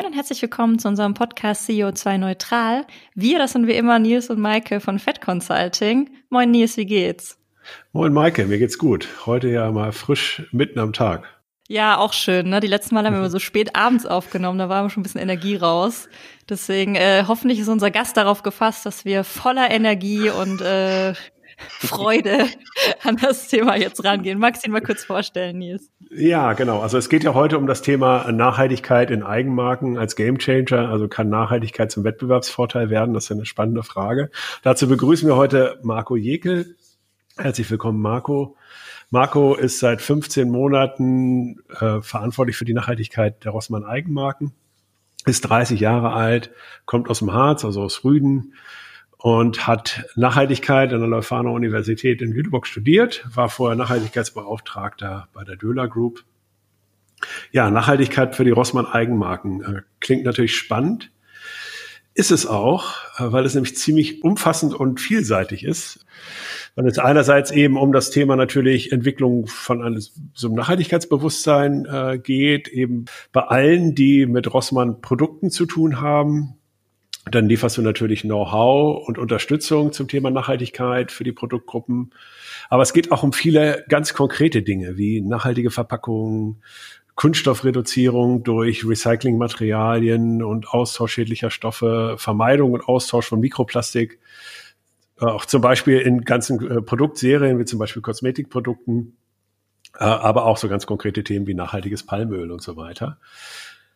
Moin und herzlich willkommen zu unserem Podcast CO2 Neutral. Wir, das sind wie immer Nils und Maike von Fed Consulting. Moin Nils, wie geht's? Moin Maike, mir geht's gut. Heute ja mal frisch mitten am Tag. Ja, auch schön. Ne? Die letzten Mal haben wir immer so spät abends aufgenommen, da war schon ein bisschen Energie raus. Deswegen äh, hoffentlich ist unser Gast darauf gefasst, dass wir voller Energie und äh, Freude an das Thema jetzt rangehen. Magst du ihn mal kurz vorstellen, Nils? Ja, genau. Also es geht ja heute um das Thema Nachhaltigkeit in Eigenmarken als Gamechanger. Also kann Nachhaltigkeit zum Wettbewerbsvorteil werden? Das ist eine spannende Frage. Dazu begrüßen wir heute Marco Jekel. Herzlich willkommen, Marco. Marco ist seit 15 Monaten äh, verantwortlich für die Nachhaltigkeit der Rossmann Eigenmarken, ist 30 Jahre alt, kommt aus dem Harz, also aus Rüden, und hat Nachhaltigkeit an der Leuphana Universität in Lüneburg studiert, war vorher Nachhaltigkeitsbeauftragter bei der Döhler Group. Ja, Nachhaltigkeit für die Rossmann Eigenmarken äh, klingt natürlich spannend. Ist es auch, äh, weil es nämlich ziemlich umfassend und vielseitig ist. Weil es einerseits eben um das Thema natürlich Entwicklung von einem, so einem Nachhaltigkeitsbewusstsein äh, geht, eben bei allen, die mit Rossmann Produkten zu tun haben, dann lieferst du natürlich Know-how und Unterstützung zum Thema Nachhaltigkeit für die Produktgruppen. Aber es geht auch um viele ganz konkrete Dinge wie nachhaltige Verpackungen, Kunststoffreduzierung durch Recyclingmaterialien und Austausch schädlicher Stoffe, Vermeidung und Austausch von Mikroplastik. Äh, auch zum Beispiel in ganzen äh, Produktserien, wie zum Beispiel Kosmetikprodukten, äh, aber auch so ganz konkrete Themen wie nachhaltiges Palmöl und so weiter.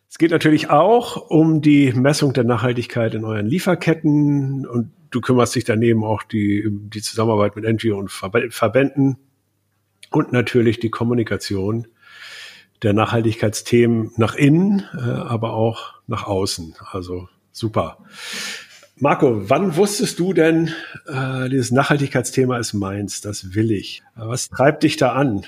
Es geht natürlich auch um die Messung der Nachhaltigkeit in euren Lieferketten und du kümmerst dich daneben auch die, die Zusammenarbeit mit NGO und Verbänden und natürlich die Kommunikation der Nachhaltigkeitsthemen nach innen, äh, aber auch nach außen. Also super. Marco, wann wusstest du denn, äh, dieses Nachhaltigkeitsthema ist meins, das will ich? Was treibt dich da an?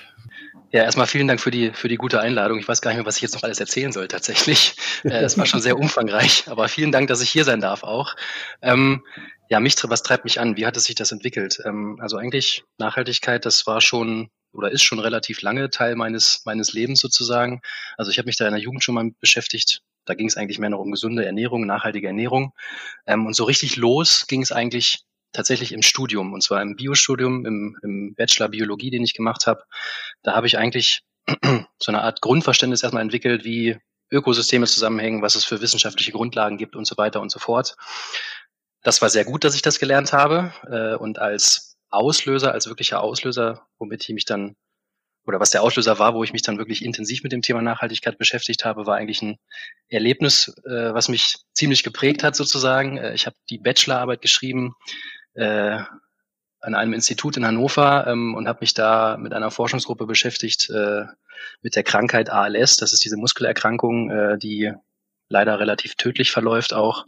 Ja, erstmal vielen Dank für die, für die gute Einladung. Ich weiß gar nicht mehr, was ich jetzt noch alles erzählen soll tatsächlich. Äh, es war schon sehr umfangreich, aber vielen Dank, dass ich hier sein darf auch. Ähm, ja, mich, was treibt mich an? Wie hat es sich das entwickelt? Ähm, also eigentlich Nachhaltigkeit, das war schon oder ist schon relativ lange Teil meines, meines Lebens sozusagen. Also ich habe mich da in der Jugend schon mal beschäftigt. Da ging es eigentlich mehr noch um gesunde Ernährung, nachhaltige Ernährung. Ähm, und so richtig los ging es eigentlich tatsächlich im Studium, und zwar im Biostudium, im, im Bachelor Biologie, den ich gemacht habe. Da habe ich eigentlich so eine Art Grundverständnis erstmal entwickelt, wie Ökosysteme zusammenhängen, was es für wissenschaftliche Grundlagen gibt und so weiter und so fort. Das war sehr gut, dass ich das gelernt habe. Äh, und als Auslöser, als wirklicher Auslöser, womit ich mich dann, oder was der Auslöser war, wo ich mich dann wirklich intensiv mit dem Thema Nachhaltigkeit beschäftigt habe, war eigentlich ein Erlebnis, äh, was mich ziemlich geprägt hat sozusagen. Äh, ich habe die Bachelorarbeit geschrieben äh, an einem Institut in Hannover ähm, und habe mich da mit einer Forschungsgruppe beschäftigt äh, mit der Krankheit ALS. Das ist diese Muskelerkrankung, äh, die leider relativ tödlich verläuft auch.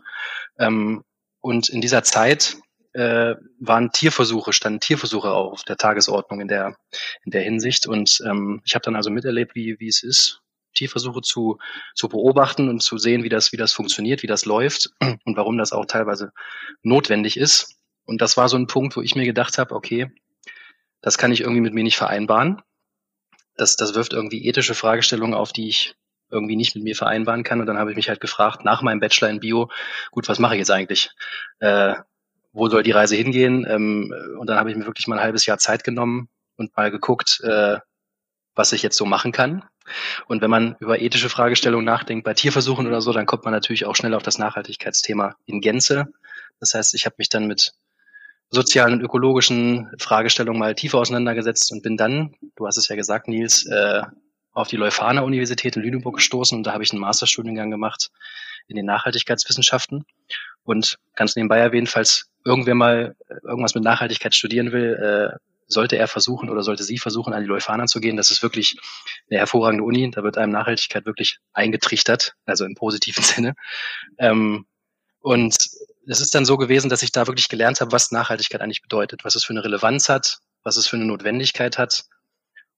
Ähm, und in dieser Zeit äh, waren Tierversuche, standen Tierversuche auch auf der Tagesordnung in der in der Hinsicht. Und ähm, ich habe dann also miterlebt, wie wie es ist, Tierversuche zu zu beobachten und zu sehen, wie das wie das funktioniert, wie das läuft und warum das auch teilweise notwendig ist. Und das war so ein Punkt, wo ich mir gedacht habe, okay, das kann ich irgendwie mit mir nicht vereinbaren. Das, das wirft irgendwie ethische Fragestellungen auf, die ich irgendwie nicht mit mir vereinbaren kann. Und dann habe ich mich halt gefragt, nach meinem Bachelor in Bio, gut, was mache ich jetzt eigentlich? Äh, wo soll die Reise hingehen? Ähm, und dann habe ich mir wirklich mal ein halbes Jahr Zeit genommen und mal geguckt, äh, was ich jetzt so machen kann. Und wenn man über ethische Fragestellungen nachdenkt, bei Tierversuchen oder so, dann kommt man natürlich auch schnell auf das Nachhaltigkeitsthema in Gänze. Das heißt, ich habe mich dann mit sozialen und ökologischen Fragestellungen mal tiefer auseinandergesetzt und bin dann, du hast es ja gesagt, Nils, äh, auf die Leuphana Universität in Lüneburg gestoßen und da habe ich einen Masterstudiengang gemacht in den Nachhaltigkeitswissenschaften. Und ganz nebenbei erwähnt, falls irgendwer mal irgendwas mit Nachhaltigkeit studieren will, äh, sollte er versuchen oder sollte sie versuchen, an die Leuphana zu gehen. Das ist wirklich eine hervorragende Uni. Da wird einem Nachhaltigkeit wirklich eingetrichtert, also im positiven Sinne. Ähm, und es ist dann so gewesen, dass ich da wirklich gelernt habe, was Nachhaltigkeit eigentlich bedeutet, was es für eine Relevanz hat, was es für eine Notwendigkeit hat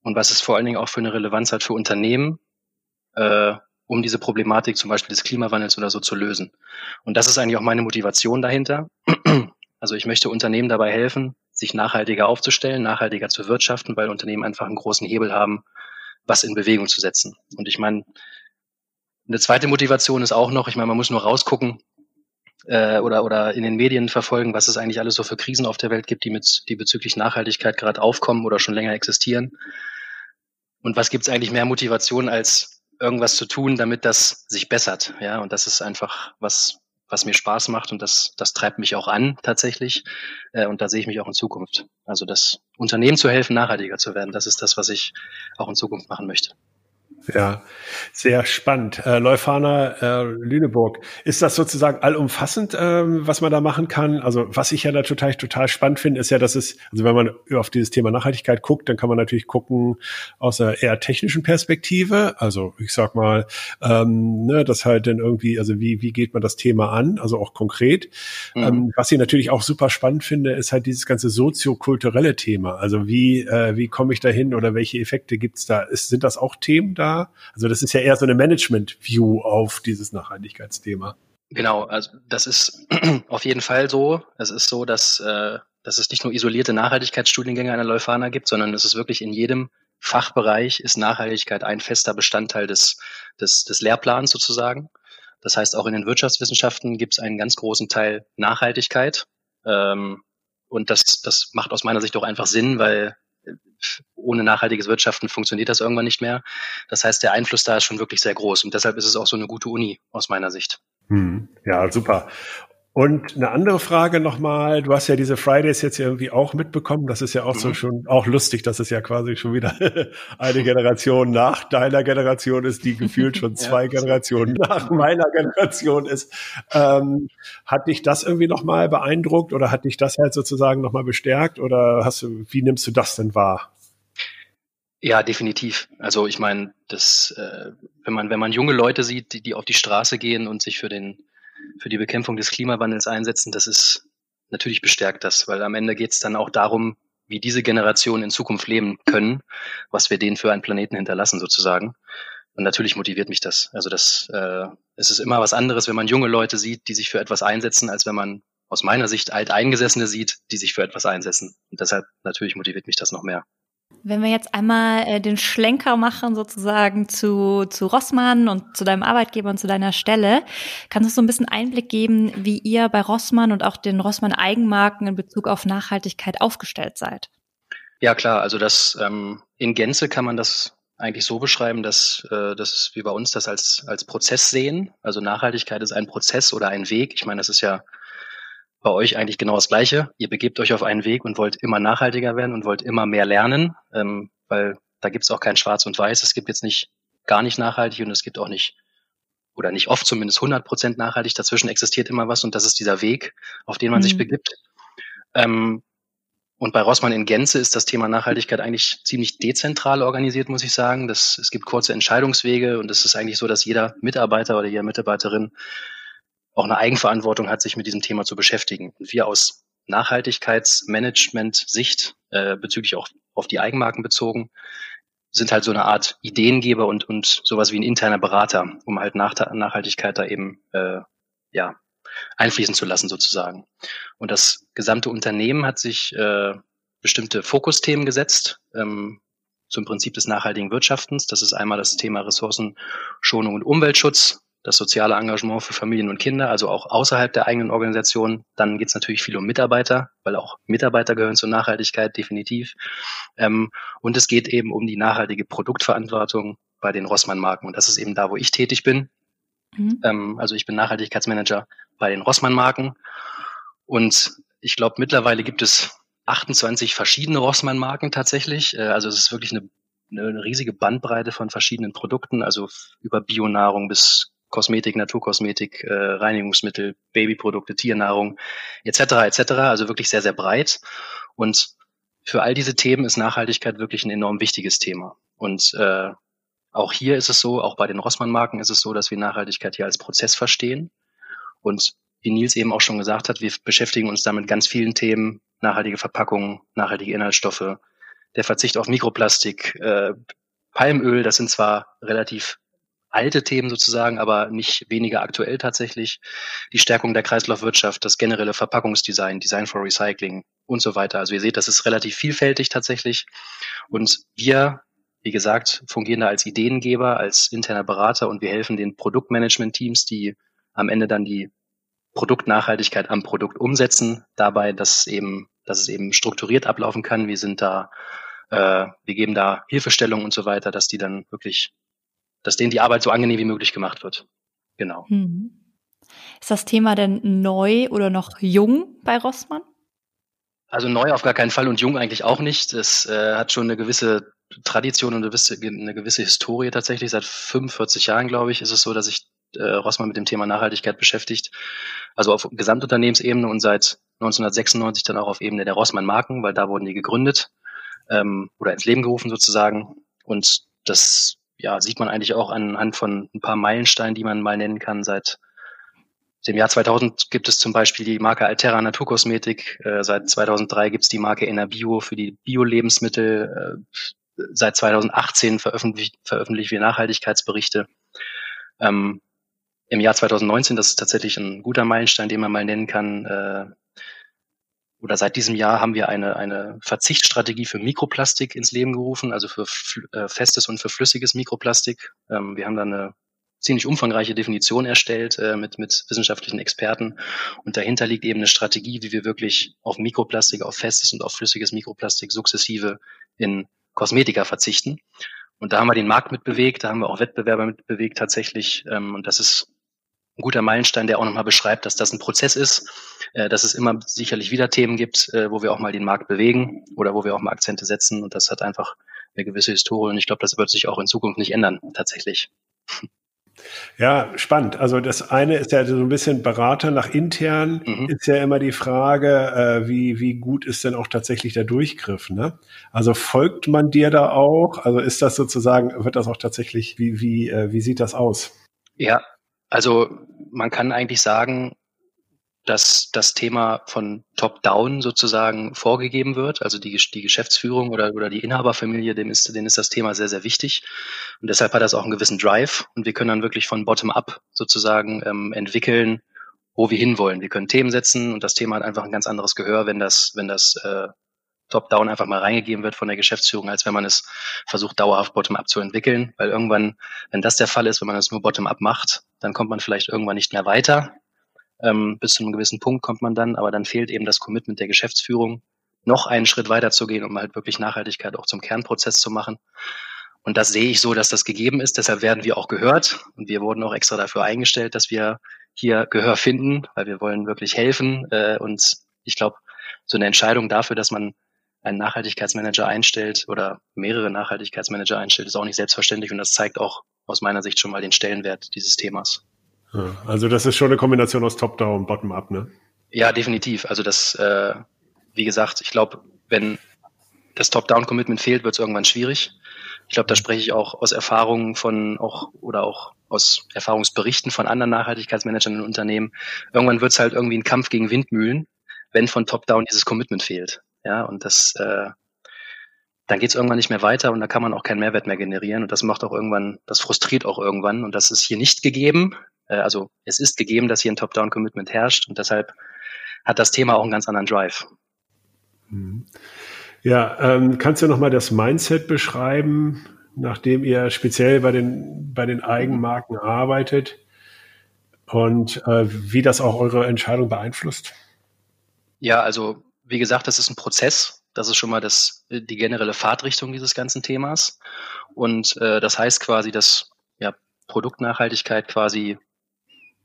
und was es vor allen Dingen auch für eine Relevanz hat für Unternehmen, äh, um diese Problematik zum Beispiel des Klimawandels oder so zu lösen. Und das ist eigentlich auch meine Motivation dahinter. Also ich möchte Unternehmen dabei helfen, sich nachhaltiger aufzustellen, nachhaltiger zu wirtschaften, weil Unternehmen einfach einen großen Hebel haben, was in Bewegung zu setzen. Und ich meine, Eine zweite Motivation ist auch noch, ich meine, man muss nur rausgucken äh, oder, oder in den Medien verfolgen, was es eigentlich alles so für Krisen auf der Welt gibt, die, mit, die bezüglich Nachhaltigkeit gerade aufkommen oder schon länger existieren. Und was gibt es eigentlich mehr Motivation, als irgendwas zu tun, damit das sich bessert? Ja, und das ist einfach was, was mir Spaß macht und das, das treibt mich auch an tatsächlich. Äh, und da sehe ich mich auch in Zukunft. Also das Unternehmen zu helfen, nachhaltiger zu werden, das ist das, was ich auch in Zukunft machen möchte. Ja, sehr spannend. Äh, Leuphana äh, Lüneburg, ist das sozusagen allumfassend, ähm, was man da machen kann? Also was ich ja da total, total spannend finde, ist ja, dass es, also wenn man auf dieses Thema Nachhaltigkeit guckt, dann kann man natürlich gucken aus einer eher technischen Perspektive. Also ich sag mal, ähm, ne, das halt dann irgendwie, also wie, wie geht man das Thema an, also auch konkret. Mhm. Ähm, was ich natürlich auch super spannend finde, ist halt dieses ganze soziokulturelle Thema. Also wie, äh, wie komme ich da hin oder welche Effekte gibt's da? Ist, sind das auch Themen da? Also das ist ja eher so eine Management-View auf dieses Nachhaltigkeitsthema. Genau, also das ist auf jeden Fall so. Es ist so, dass, äh, dass es nicht nur isolierte Nachhaltigkeitsstudiengänge an der Leuphana gibt, sondern es ist wirklich in jedem Fachbereich ist Nachhaltigkeit ein fester Bestandteil des, des, des Lehrplans sozusagen. Das heißt, auch in den Wirtschaftswissenschaften gibt es einen ganz großen Teil Nachhaltigkeit. Ähm, und das, das macht aus meiner Sicht auch einfach Sinn, weil ohne nachhaltiges Wirtschaften funktioniert das irgendwann nicht mehr. Das heißt, der Einfluss da ist schon wirklich sehr groß und deshalb ist es auch so eine gute Uni aus meiner Sicht. Hm, ja, super. Und eine andere Frage nochmal, du hast ja diese Fridays jetzt irgendwie auch mitbekommen, das ist ja auch mhm. so schon auch lustig, dass es ja quasi schon wieder eine Generation nach deiner Generation ist, die gefühlt schon zwei ja. Generationen nach meiner Generation ist. Ähm, hat dich das irgendwie nochmal beeindruckt oder hat dich das halt sozusagen nochmal bestärkt oder hast du, wie nimmst du das denn wahr? Ja, definitiv. Also ich meine, das, äh, wenn man wenn man junge Leute sieht, die, die auf die Straße gehen und sich für den für die Bekämpfung des Klimawandels einsetzen, das ist natürlich bestärkt das, weil am Ende geht es dann auch darum, wie diese Generationen in Zukunft leben können, was wir denen für einen Planeten hinterlassen sozusagen. Und natürlich motiviert mich das. Also das, äh, es ist immer was anderes, wenn man junge Leute sieht, die sich für etwas einsetzen, als wenn man aus meiner Sicht Alteingesessene sieht, die sich für etwas einsetzen. Und deshalb natürlich motiviert mich das noch mehr. Wenn wir jetzt einmal äh, den Schlenker machen sozusagen zu, zu Rossmann und zu deinem Arbeitgeber und zu deiner Stelle, kannst du so ein bisschen Einblick geben, wie ihr bei Rossmann und auch den Rossmann Eigenmarken in Bezug auf Nachhaltigkeit aufgestellt seid? Ja klar, also das ähm, in Gänze kann man das eigentlich so beschreiben, dass äh, das ist wie bei uns das als als Prozess sehen. Also Nachhaltigkeit ist ein Prozess oder ein Weg. Ich meine, das ist ja bei euch eigentlich genau das Gleiche. Ihr begebt euch auf einen Weg und wollt immer nachhaltiger werden und wollt immer mehr lernen, ähm, weil da gibt es auch kein Schwarz und Weiß. Es gibt jetzt nicht gar nicht nachhaltig und es gibt auch nicht oder nicht oft zumindest 100 Prozent nachhaltig. Dazwischen existiert immer was und das ist dieser Weg, auf den man mhm. sich begibt. Ähm, und bei Rossmann in Gänze ist das Thema Nachhaltigkeit eigentlich ziemlich dezentral organisiert, muss ich sagen. Das, es gibt kurze Entscheidungswege und es ist eigentlich so, dass jeder Mitarbeiter oder jede Mitarbeiterin auch eine Eigenverantwortung hat, sich mit diesem Thema zu beschäftigen. Und wir aus Nachhaltigkeitsmanagement-Sicht äh, bezüglich auch auf die Eigenmarken bezogen, sind halt so eine Art Ideengeber und, und sowas wie ein interner Berater, um halt Nach Nachhaltigkeit da eben äh, ja, einfließen zu lassen sozusagen. Und das gesamte Unternehmen hat sich äh, bestimmte Fokusthemen gesetzt ähm, zum Prinzip des nachhaltigen Wirtschaftens. Das ist einmal das Thema Ressourcenschonung und Umweltschutz, das soziale Engagement für Familien und Kinder, also auch außerhalb der eigenen Organisation. Dann geht es natürlich viel um Mitarbeiter, weil auch Mitarbeiter gehören zur Nachhaltigkeit, definitiv. Ähm, und es geht eben um die nachhaltige Produktverantwortung bei den Rossmann-Marken. Und das ist eben da, wo ich tätig bin. Mhm. Ähm, also ich bin Nachhaltigkeitsmanager bei den Rossmann-Marken. Und ich glaube, mittlerweile gibt es 28 verschiedene Rossmann-Marken tatsächlich. Äh, also es ist wirklich eine eine riesige Bandbreite von verschiedenen Produkten, also über Bionahrung bis Kosmetik, Naturkosmetik, äh, Reinigungsmittel, Babyprodukte, Tiernahrung etc. etc. Also wirklich sehr, sehr breit. Und für all diese Themen ist Nachhaltigkeit wirklich ein enorm wichtiges Thema. Und äh, auch hier ist es so, auch bei den Rossmann-Marken ist es so, dass wir Nachhaltigkeit hier als Prozess verstehen. Und wie Nils eben auch schon gesagt hat, wir beschäftigen uns damit ganz vielen Themen, nachhaltige Verpackungen, nachhaltige Inhaltsstoffe, der Verzicht auf Mikroplastik, äh, Palmöl, das sind zwar relativ alte Themen sozusagen, aber nicht weniger aktuell tatsächlich. Die Stärkung der Kreislaufwirtschaft, das generelle Verpackungsdesign, Design for Recycling und so weiter. Also ihr seht, das ist relativ vielfältig tatsächlich. Und wir wie gesagt, fungieren da als Ideengeber, als interner Berater und wir helfen den Produktmanagement-Teams, die am Ende dann die Produktnachhaltigkeit am Produkt umsetzen, dabei, dass eben, dass es eben strukturiert ablaufen kann. Wir sind da, äh, wir geben da Hilfestellung und so weiter, dass die dann wirklich, dass denen die Arbeit so angenehm wie möglich gemacht wird. Genau. Hm. Ist das Thema denn neu oder noch jung bei Rossmann? Also neu auf gar keinen Fall und jung eigentlich auch nicht. Es äh, hat schon eine gewisse Tradition und eine gewisse, eine gewisse Historie tatsächlich. Seit 45 Jahren, glaube ich, ist es so, dass sich äh, Rossmann mit dem Thema Nachhaltigkeit beschäftigt. Also auf Gesamtunternehmensebene und seit 1996 dann auch auf Ebene der Rossmann Marken, weil da wurden die gegründet ähm, oder ins Leben gerufen sozusagen. Und das ja, sieht man eigentlich auch anhand von ein paar Meilensteinen, die man mal nennen kann. Seit dem Jahr 2000 gibt es zum Beispiel die Marke Alterra Naturkosmetik. Äh, seit 2003 gibt es die Marke Enerbio für die Bio-Lebensmittel. Äh, seit 2018 veröffentlichen veröffentlichen wir Nachhaltigkeitsberichte. Ähm, Im Jahr 2019, das ist tatsächlich ein guter Meilenstein, den man mal nennen kann, äh, oder seit diesem Jahr haben wir eine, eine Verzichtsstrategie für Mikroplastik ins Leben gerufen, also für äh, festes und für flüssiges Mikroplastik. Ähm, wir haben da eine ziemlich umfangreiche Definition erstellt äh, mit, mit wissenschaftlichen Experten. Und dahinter liegt eben eine Strategie, wie wir wirklich auf Mikroplastik, auf festes und auf flüssiges Mikroplastik sukzessive in Kosmetika verzichten. Und da haben wir den Markt mitbewegt, da haben wir auch Wettbewerber mitbewegt tatsächlich. Ähm, und das ist ein guter Meilenstein, der auch nochmal beschreibt, dass das ein Prozess ist, äh, dass es immer sicherlich wieder Themen gibt, äh, wo wir auch mal den Markt bewegen oder wo wir auch mal Akzente setzen. Und das hat einfach eine gewisse Historie. Und ich glaube, das wird sich auch in Zukunft nicht ändern, tatsächlich. Ja, spannend. Also das eine ist ja so ein bisschen Berater nach intern, mhm. ist ja immer die Frage, äh, wie, wie gut ist denn auch tatsächlich der Durchgriff, ne? Also folgt man dir da auch? Also ist das sozusagen, wird das auch tatsächlich, wie, wie, wie sieht das aus? Ja, also man kann eigentlich sagen, dass das Thema von Top-Down sozusagen vorgegeben wird. Also die, die Geschäftsführung oder, oder die Inhaberfamilie, dem ist, denen ist das Thema sehr, sehr wichtig. Und deshalb hat das auch einen gewissen Drive. Und wir können dann wirklich von Bottom-up sozusagen ähm, entwickeln, wo wir hinwollen. Wir können Themen setzen und das Thema hat einfach ein ganz anderes Gehör, wenn das, wenn das äh, Top-Down einfach mal reingegeben wird von der Geschäftsführung, als wenn man es versucht, dauerhaft Bottom-up zu entwickeln. Weil irgendwann, wenn das der Fall ist, wenn man es nur Bottom-up macht, dann kommt man vielleicht irgendwann nicht mehr weiter ähm, bis zu einem gewissen Punkt kommt man dann, aber dann fehlt eben das Commitment der Geschäftsführung, noch einen Schritt weiter zu gehen, um halt wirklich Nachhaltigkeit auch zum Kernprozess zu machen. Und das sehe ich so, dass das gegeben ist. Deshalb werden wir auch gehört. Und wir wurden auch extra dafür eingestellt, dass wir hier Gehör finden, weil wir wollen wirklich helfen. Äh, und ich glaube, so eine Entscheidung dafür, dass man einen Nachhaltigkeitsmanager einstellt oder mehrere Nachhaltigkeitsmanager einstellt, ist auch nicht selbstverständlich. Und das zeigt auch aus meiner Sicht schon mal den Stellenwert dieses Themas. Ja, also das ist schon eine Kombination aus Top-Down und Bottom-Up, ne? Ja, definitiv. Also das, äh, wie gesagt, ich glaube, wenn das Top-Down-Commitment fehlt, wird es irgendwann schwierig. Ich glaube, da spreche ich auch aus Erfahrungen von auch oder auch aus Erfahrungsberichten von anderen Nachhaltigkeitsmanagern in Unternehmen. Irgendwann wird es halt irgendwie ein Kampf gegen Windmühlen, wenn von Top-Down dieses Commitment fehlt. Ja, und das, äh, dann geht es irgendwann nicht mehr weiter und da kann man auch keinen Mehrwert mehr generieren. Und das macht auch irgendwann, das frustriert auch irgendwann. Und das ist hier nicht gegeben. Äh, also es ist gegeben, dass hier ein Top-Down-Commitment herrscht und deshalb hat das Thema auch einen ganz anderen Drive. Mhm. Ja, ähm, kannst du nochmal das Mindset beschreiben, nachdem ihr speziell bei den, bei den Eigenmarken arbeitet und äh, wie das auch eure Entscheidung beeinflusst? Ja, also wie gesagt, das ist ein Prozess. Das ist schon mal das, die generelle Fahrtrichtung dieses ganzen Themas. Und äh, das heißt quasi, dass ja, Produktnachhaltigkeit quasi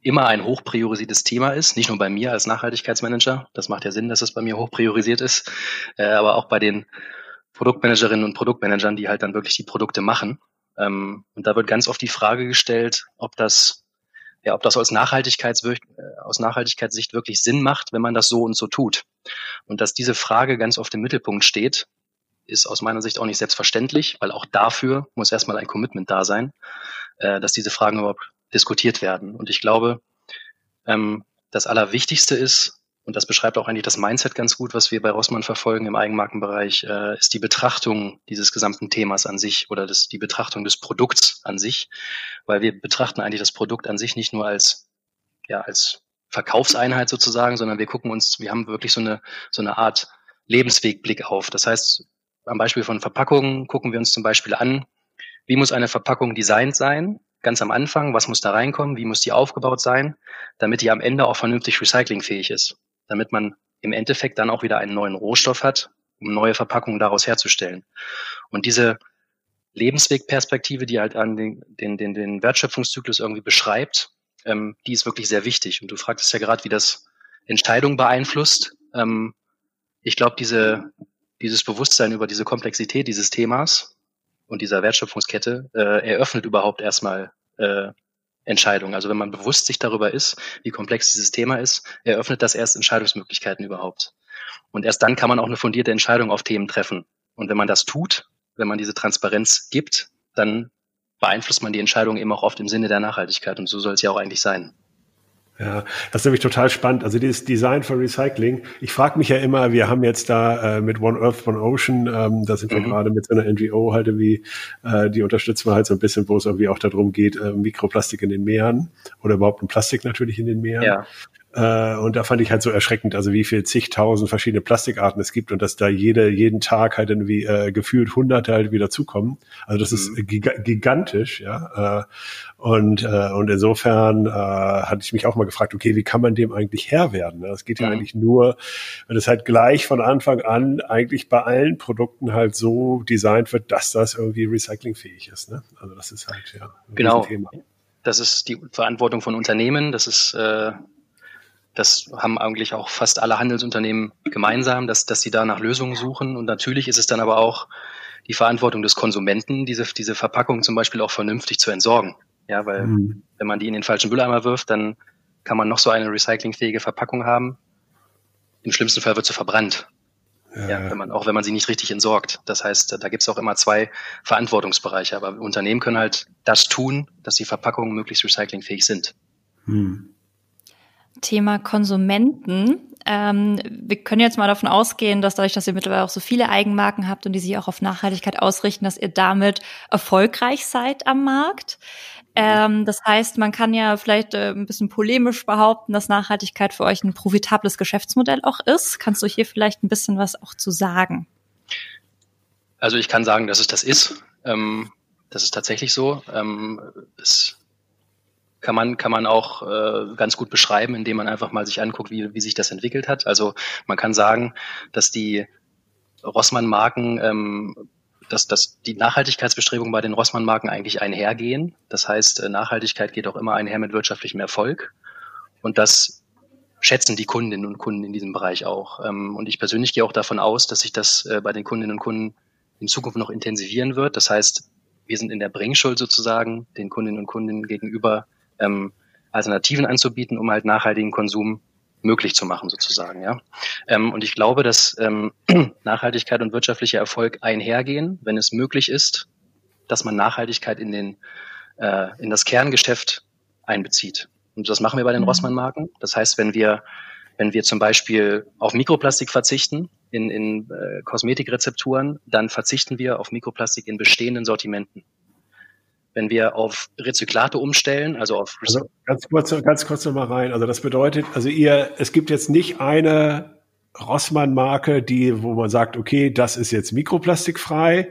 immer ein hochpriorisiertes Thema ist, nicht nur bei mir als Nachhaltigkeitsmanager, das macht ja Sinn, dass es bei mir hochpriorisiert ist, äh, aber auch bei den Produktmanagerinnen und Produktmanagern, die halt dann wirklich die Produkte machen. Ähm, und da wird ganz oft die Frage gestellt, ob das, ja, ob das aus, Nachhaltigkeits äh, aus Nachhaltigkeitssicht wirklich Sinn macht, wenn man das so und so tut. Und dass diese Frage ganz oft im Mittelpunkt steht, ist aus meiner Sicht auch nicht selbstverständlich, weil auch dafür muss erstmal ein Commitment da sein, äh, dass diese Fragen überhaupt diskutiert werden. Und ich glaube, ähm, das Allerwichtigste ist, und das beschreibt auch eigentlich das Mindset ganz gut, was wir bei Rossmann verfolgen im Eigenmarkenbereich, äh, ist die Betrachtung dieses gesamten Themas an sich oder das, die Betrachtung des Produkts an sich, weil wir betrachten eigentlich das Produkt an sich nicht nur als, ja, als Verkaufseinheit sozusagen, sondern wir gucken uns, wir haben wirklich so eine, so eine Art Lebenswegblick auf. Das heißt, am Beispiel von Verpackungen gucken wir uns zum Beispiel an, wie muss eine Verpackung designt sein, ganz am Anfang, was muss da reinkommen, wie muss die aufgebaut sein, damit die am Ende auch vernünftig recyclingfähig ist, damit man im Endeffekt dann auch wieder einen neuen Rohstoff hat, um neue Verpackungen daraus herzustellen. Und diese Lebenswegperspektive, die halt an den, den, den, den Wertschöpfungszyklus irgendwie beschreibt, ähm, die ist wirklich sehr wichtig. Und du fragtest ja gerade, wie das Entscheidungen beeinflusst. Ähm, ich glaube, diese, dieses Bewusstsein über diese Komplexität dieses Themas und dieser Wertschöpfungskette äh, eröffnet überhaupt erstmal äh, Entscheidungen. Also wenn man bewusst sich darüber ist, wie komplex dieses Thema ist, eröffnet das erst Entscheidungsmöglichkeiten überhaupt. Und erst dann kann man auch eine fundierte Entscheidung auf Themen treffen. Und wenn man das tut, wenn man diese Transparenz gibt, dann beeinflusst man die Entscheidung eben auch oft im Sinne der Nachhaltigkeit. Und so soll es ja auch eigentlich sein. Ja, das ist nämlich total spannend. Also dieses Design for Recycling. Ich frage mich ja immer, wir haben jetzt da äh, mit One Earth, One Ocean, ähm, da sind wir mhm. gerade mit so einer NGO halt wie, äh, die unterstützen wir halt so ein bisschen, wo es irgendwie auch darum geht, äh, Mikroplastik in den Meeren oder überhaupt ein Plastik natürlich in den Meeren. Ja. Äh, und da fand ich halt so erschreckend, also wie viel zigtausend verschiedene Plastikarten es gibt und dass da jede, jeden Tag halt irgendwie äh, gefühlt hunderte halt wieder zukommen. Also das mhm. ist gig gigantisch, ja. Äh, und, äh, und insofern äh, hatte ich mich auch mal gefragt, okay, wie kann man dem eigentlich Herr werden? Das geht ja mhm. eigentlich nur, wenn es halt gleich von Anfang an eigentlich bei allen Produkten halt so designt wird, dass das irgendwie recyclingfähig ist. Ne? Also das ist halt ja ein genau. Thema. Das ist die Verantwortung von Unternehmen. Das ist äh, das haben eigentlich auch fast alle Handelsunternehmen gemeinsam, dass, dass sie da nach Lösungen suchen. Und natürlich ist es dann aber auch die Verantwortung des Konsumenten, diese, diese Verpackung zum Beispiel auch vernünftig zu entsorgen. Ja, weil mhm. wenn man die in den falschen Mülleimer wirft, dann kann man noch so eine recyclingfähige Verpackung haben. Im schlimmsten Fall wird sie verbrannt. Ja. ja, wenn man, auch wenn man sie nicht richtig entsorgt. Das heißt, da gibt es auch immer zwei Verantwortungsbereiche. Aber Unternehmen können halt das tun, dass die Verpackungen möglichst recyclingfähig sind. Hm. Thema Konsumenten. Ähm, wir können jetzt mal davon ausgehen, dass dadurch, dass ihr mittlerweile auch so viele Eigenmarken habt und die sich auch auf Nachhaltigkeit ausrichten, dass ihr damit erfolgreich seid am Markt. Ähm, das heißt, man kann ja vielleicht äh, ein bisschen polemisch behaupten, dass Nachhaltigkeit für euch ein profitables Geschäftsmodell auch ist. Kannst du hier vielleicht ein bisschen was auch zu sagen? Also ich kann sagen, dass es das ist. Ähm, das ist tatsächlich so. Ähm, es kann man, kann man auch äh, ganz gut beschreiben, indem man einfach mal sich anguckt, wie, wie sich das entwickelt hat. Also man kann sagen, dass die Rossmann-Marken, ähm, dass, dass die Nachhaltigkeitsbestrebungen bei den Rossmann-Marken eigentlich einhergehen. Das heißt, äh, Nachhaltigkeit geht auch immer einher mit wirtschaftlichem Erfolg. Und das schätzen die Kundinnen und Kunden in diesem Bereich auch. Ähm, und ich persönlich gehe auch davon aus, dass sich das äh, bei den Kundinnen und Kunden in Zukunft noch intensivieren wird. Das heißt, wir sind in der Bringschuld sozusagen den Kundinnen und Kunden gegenüber ähm, Alternativen anzubieten, um halt nachhaltigen Konsum möglich zu machen, sozusagen. Ja. Ähm, und ich glaube, dass ähm, Nachhaltigkeit und wirtschaftlicher Erfolg einhergehen, wenn es möglich ist, dass man Nachhaltigkeit in, den, äh, in das Kerngeschäft einbezieht. Und das machen wir bei den mhm. Rossmann-Marken. Das heißt, wenn wir, wenn wir zum Beispiel auf Mikroplastik verzichten in, in äh, Kosmetikrezepturen, dann verzichten wir auf Mikroplastik in bestehenden Sortimenten wenn wir auf Rezyklate umstellen, also auf also ganz kurz, ganz kurz noch mal rein. Also das bedeutet, also ihr, es gibt jetzt nicht eine Rossmann-Marke, die, wo man sagt, okay, das ist jetzt mikroplastikfrei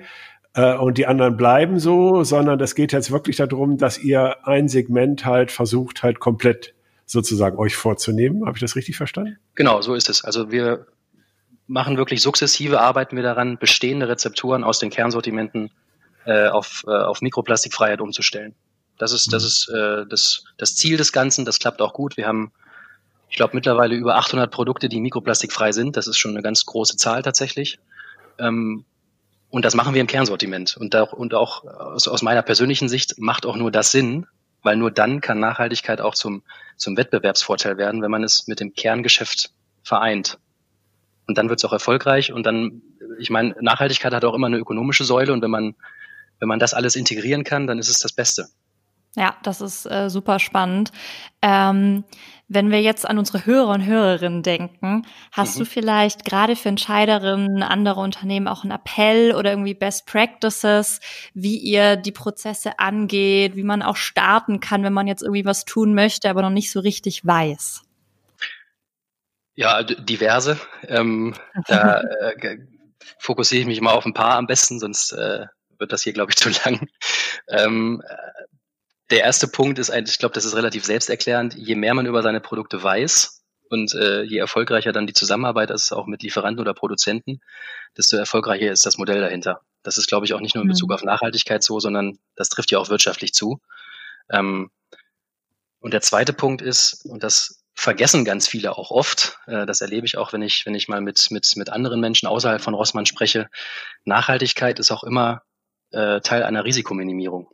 äh, und die anderen bleiben so, sondern das geht jetzt wirklich darum, dass ihr ein Segment halt versucht, halt komplett sozusagen euch vorzunehmen. Habe ich das richtig verstanden? Genau, so ist es. Also wir machen wirklich sukzessive, arbeiten wir daran, bestehende Rezepturen aus den Kernsortimenten äh, auf, äh, auf Mikroplastikfreiheit umzustellen. Das ist, das mhm. ist äh, das, das Ziel des Ganzen. Das klappt auch gut. Wir haben, ich glaube, mittlerweile über 800 Produkte, die mikroplastikfrei sind. Das ist schon eine ganz große Zahl tatsächlich. Ähm, und das machen wir im Kernsortiment. Und auch, und auch aus, aus meiner persönlichen Sicht macht auch nur das Sinn, weil nur dann kann Nachhaltigkeit auch zum, zum Wettbewerbsvorteil werden, wenn man es mit dem Kerngeschäft vereint. Und dann wird es auch erfolgreich. Und dann, ich meine, Nachhaltigkeit hat auch immer eine ökonomische Säule. Und wenn man wenn man das alles integrieren kann, dann ist es das Beste. Ja, das ist äh, super spannend. Ähm, wenn wir jetzt an unsere Hörer und Hörerinnen denken, hast mhm. du vielleicht gerade für Entscheiderinnen anderer Unternehmen auch einen Appell oder irgendwie Best Practices, wie ihr die Prozesse angeht, wie man auch starten kann, wenn man jetzt irgendwie was tun möchte, aber noch nicht so richtig weiß? Ja, diverse. Ähm, da äh, fokussiere ich mich mal auf ein paar am besten, sonst äh, wird das hier, glaube ich, zu lang. Ähm, der erste Punkt ist eigentlich, ich glaube, das ist relativ selbsterklärend. Je mehr man über seine Produkte weiß und äh, je erfolgreicher dann die Zusammenarbeit ist, auch mit Lieferanten oder Produzenten, desto erfolgreicher ist das Modell dahinter. Das ist, glaube ich, auch nicht nur in Bezug mhm. auf Nachhaltigkeit so, sondern das trifft ja auch wirtschaftlich zu. Ähm, und der zweite Punkt ist, und das vergessen ganz viele auch oft, äh, das erlebe ich auch, wenn ich, wenn ich mal mit, mit, mit anderen Menschen außerhalb von Rossmann spreche, Nachhaltigkeit ist auch immer äh, Teil einer Risikominimierung.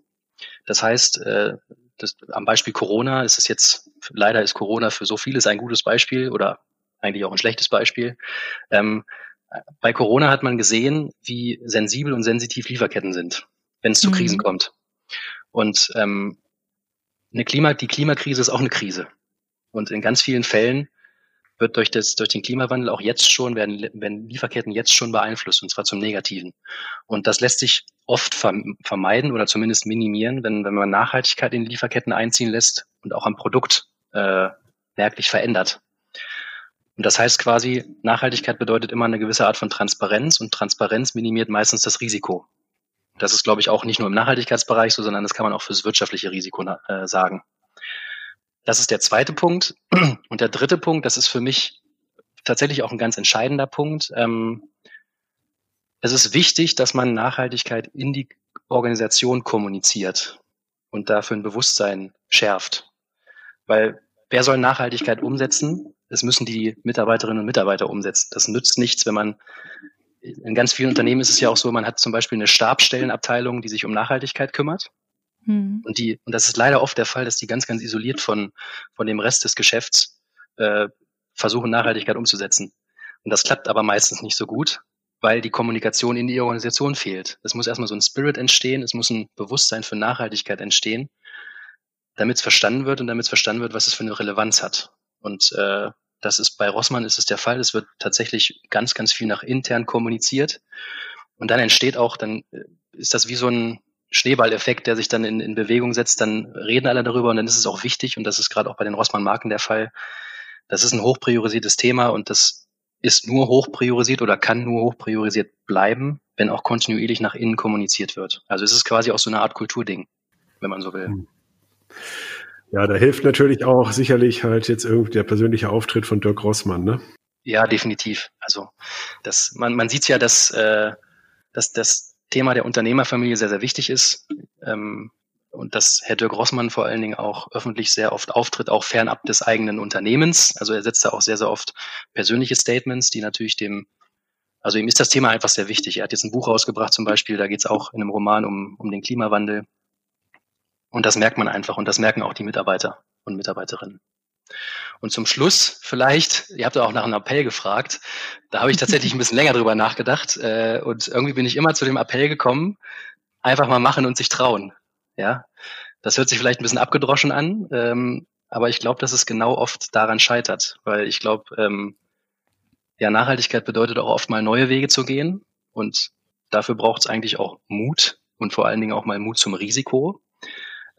Das heißt, äh, das, am Beispiel Corona ist es jetzt, leider ist Corona für so vieles ein gutes Beispiel oder eigentlich auch ein schlechtes Beispiel. Ähm, bei Corona hat man gesehen, wie sensibel und sensitiv Lieferketten sind, wenn es zu mhm. Krisen kommt. Und ähm, eine Klima, die Klimakrise ist auch eine Krise. Und in ganz vielen Fällen wird durch, das, durch den Klimawandel auch jetzt schon, werden, werden Lieferketten jetzt schon beeinflusst, und zwar zum Negativen. Und das lässt sich oft vermeiden oder zumindest minimieren, wenn, wenn man Nachhaltigkeit in Lieferketten einziehen lässt und auch am Produkt äh, merklich verändert. Und das heißt quasi, Nachhaltigkeit bedeutet immer eine gewisse Art von Transparenz und Transparenz minimiert meistens das Risiko. Das ist, glaube ich, auch nicht nur im Nachhaltigkeitsbereich so, sondern das kann man auch fürs wirtschaftliche Risiko äh, sagen. Das ist der zweite Punkt. Und der dritte Punkt, das ist für mich tatsächlich auch ein ganz entscheidender Punkt. Ähm, es ist wichtig, dass man Nachhaltigkeit in die Organisation kommuniziert und dafür ein Bewusstsein schärft. Weil wer soll Nachhaltigkeit umsetzen? Es müssen die Mitarbeiterinnen und Mitarbeiter umsetzen. Das nützt nichts, wenn man in ganz vielen Unternehmen ist es ja auch so, man hat zum Beispiel eine Stabstellenabteilung, die sich um Nachhaltigkeit kümmert. Mhm. Und die, und das ist leider oft der Fall, dass die ganz, ganz isoliert von, von dem Rest des Geschäfts äh, versuchen, Nachhaltigkeit umzusetzen. Und das klappt aber meistens nicht so gut, weil die Kommunikation in die Organisation fehlt. Es muss erstmal so ein Spirit entstehen, es muss ein Bewusstsein für Nachhaltigkeit entstehen, damit es verstanden wird und damit es verstanden wird, was es für eine Relevanz hat. Und äh, das ist bei Rossmann ist es der Fall. Es wird tatsächlich ganz, ganz viel nach intern kommuniziert. Und dann entsteht auch, dann äh, ist das wie so ein, Schneeballeffekt, der sich dann in, in Bewegung setzt, dann reden alle darüber und dann ist es auch wichtig und das ist gerade auch bei den Rossmann-Marken der Fall. Das ist ein hochpriorisiertes Thema und das ist nur hochpriorisiert oder kann nur hochpriorisiert bleiben, wenn auch kontinuierlich nach innen kommuniziert wird. Also es ist quasi auch so eine Art Kulturding, wenn man so will. Hm. Ja, da hilft natürlich auch sicherlich halt jetzt irgendwie der persönliche Auftritt von Dirk Rossmann, ne? Ja, definitiv. Also das, man, man sieht ja, dass, äh, dass, dass Thema der Unternehmerfamilie sehr, sehr wichtig ist. Ähm, und dass Herr Dirk Rossmann vor allen Dingen auch öffentlich sehr oft auftritt, auch fernab des eigenen Unternehmens. Also er setzt da auch sehr, sehr oft persönliche Statements, die natürlich dem, also ihm ist das Thema einfach sehr wichtig. Er hat jetzt ein Buch rausgebracht zum Beispiel, da geht es auch in einem Roman um, um den Klimawandel. Und das merkt man einfach und das merken auch die Mitarbeiter und Mitarbeiterinnen. Und zum Schluss vielleicht, ihr habt ja auch nach einem Appell gefragt, da habe ich tatsächlich ein bisschen länger drüber nachgedacht äh, und irgendwie bin ich immer zu dem Appell gekommen, einfach mal machen und sich trauen. Ja, das hört sich vielleicht ein bisschen abgedroschen an, ähm, aber ich glaube, dass es genau oft daran scheitert, weil ich glaube, ähm, ja, Nachhaltigkeit bedeutet auch oft mal neue Wege zu gehen und dafür braucht es eigentlich auch Mut und vor allen Dingen auch mal Mut zum Risiko.